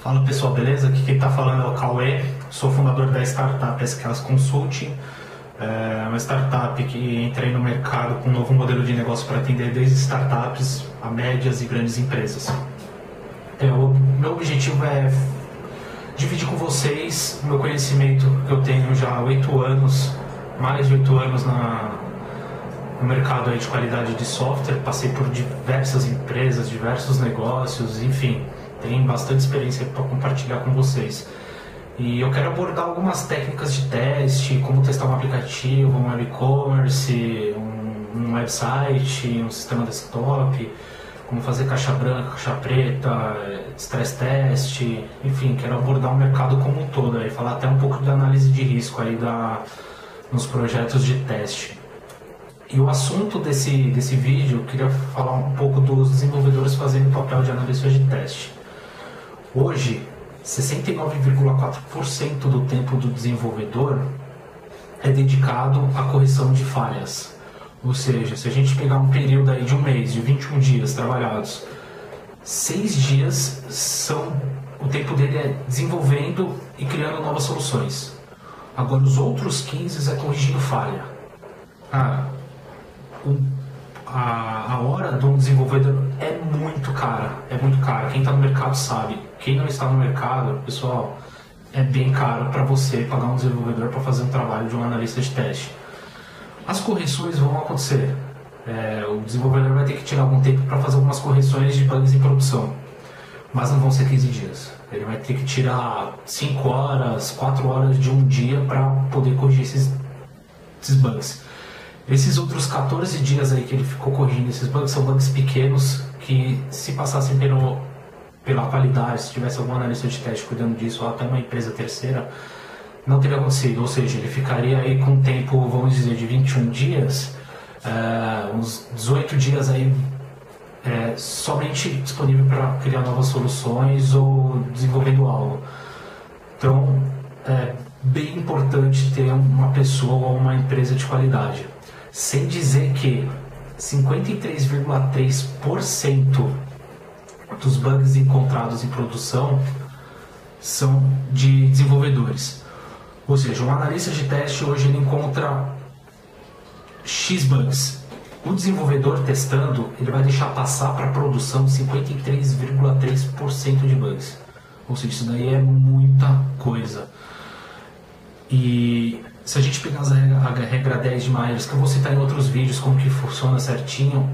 Fala pessoal, beleza? Aqui quem está falando é o Cauê, sou fundador da startup SQS Consulting, é uma startup que entrei no mercado com um novo modelo de negócio para atender desde startups a médias e grandes empresas. É, o meu objetivo é dividir com vocês meu conhecimento que eu tenho já oito anos, mais de oito anos na, no mercado aí de qualidade de software, passei por diversas empresas, diversos negócios, enfim tem bastante experiência para compartilhar com vocês. E eu quero abordar algumas técnicas de teste, como testar um aplicativo, um e-commerce, um, um, website, um sistema desktop, como fazer caixa branca, caixa preta, stress test, enfim, quero abordar o mercado como um todo, aí, falar até um pouco de análise de risco aí da, nos projetos de teste. E o assunto desse, desse vídeo, eu queria falar um pouco dos desenvolvedores fazendo papel de analista de teste. Hoje, 69,4% do tempo do desenvolvedor é dedicado à correção de falhas. Ou seja, se a gente pegar um período aí de um mês, de 21 dias trabalhados, seis dias são o tempo dele é desenvolvendo e criando novas soluções. Agora os outros 15 é corrigindo falha. Ah, um a, a hora de um desenvolvedor é muito cara, é muito cara. Quem está no mercado sabe. Quem não está no mercado, pessoal, é bem caro para você pagar um desenvolvedor para fazer um trabalho de um analista de teste. As correções vão acontecer. É, o desenvolvedor vai ter que tirar algum tempo para fazer algumas correções de bugs em produção, mas não vão ser 15 dias. Ele vai ter que tirar 5 horas, 4 horas de um dia para poder corrigir esses, esses bugs. Esses outros 14 dias aí que ele ficou corrigindo esses bugs são bugs pequenos que se passassem pelo, pela qualidade, se tivesse algum analista de teste cuidando disso, ou até uma empresa terceira, não teria acontecido. Ou seja, ele ficaria aí com um tempo, vamos dizer, de 21 dias, uh, uns 18 dias aí é, somente disponível para criar novas soluções ou desenvolvendo algo. Então, é bem importante ter uma pessoa ou uma empresa de qualidade sem dizer que 53,3% dos bugs encontrados em produção são de desenvolvedores. Ou seja, um analista de teste hoje ele encontra X bugs. O desenvolvedor testando, ele vai deixar passar para a produção 53,3% de bugs. Ou seja, isso daí é muita coisa. E se a gente pegar a regra 10 de Myers, que eu vou citar em outros vídeos como que funciona certinho,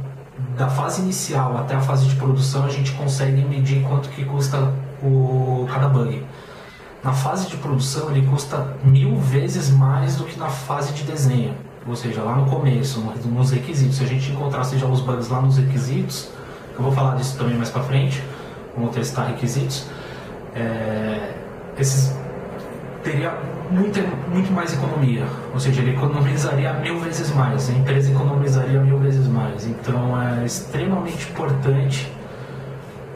da fase inicial até a fase de produção a gente consegue medir quanto que custa o cada bug. Na fase de produção ele custa mil vezes mais do que na fase de desenho, ou seja, lá no começo, nos requisitos. Se a gente encontrar seja os bugs lá nos requisitos, eu vou falar disso também mais para frente, vamos testar requisitos. É, esses teria muito, muito mais economia, ou seja, ele economizaria mil vezes mais, a empresa economizaria mil vezes mais. Então é extremamente importante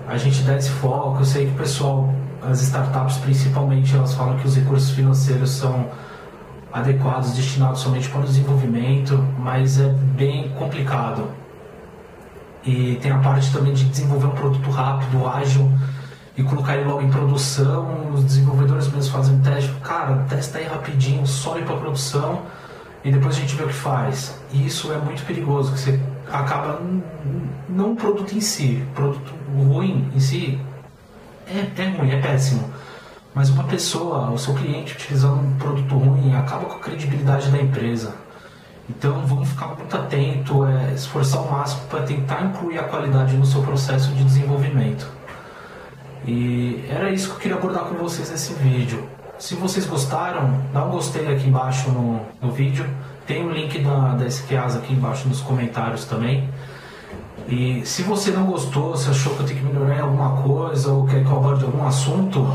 a gente dar esse foco. Eu sei que o pessoal, as startups principalmente, elas falam que os recursos financeiros são adequados, destinados somente para o desenvolvimento, mas é bem complicado. E tem a parte também de desenvolver um produto rápido, ágil e colocar ele logo em produção, os desenvolvedores mesmos fazem teste, cara, testa aí rapidinho, sobe para produção e depois a gente vê o que faz. E isso é muito perigoso, que você acaba não o produto em si, produto ruim em si é, é ruim, é péssimo. Mas uma pessoa, o seu cliente utilizando um produto ruim, acaba com a credibilidade da empresa. Então vamos ficar muito atento, é, esforçar o máximo para tentar incluir a qualidade no seu processo de desenvolvimento. E era isso que eu queria abordar com vocês nesse vídeo. Se vocês gostaram, dá um gostei aqui embaixo no, no vídeo. Tem o link da, da aqui embaixo nos comentários também. E se você não gostou, se achou que eu tenho que melhorar em alguma coisa ou quer que eu aborde algum assunto,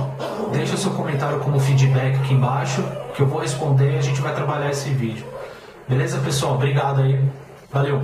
deixa seu comentário como feedback aqui embaixo, que eu vou responder e a gente vai trabalhar esse vídeo. Beleza, pessoal? Obrigado aí. Valeu!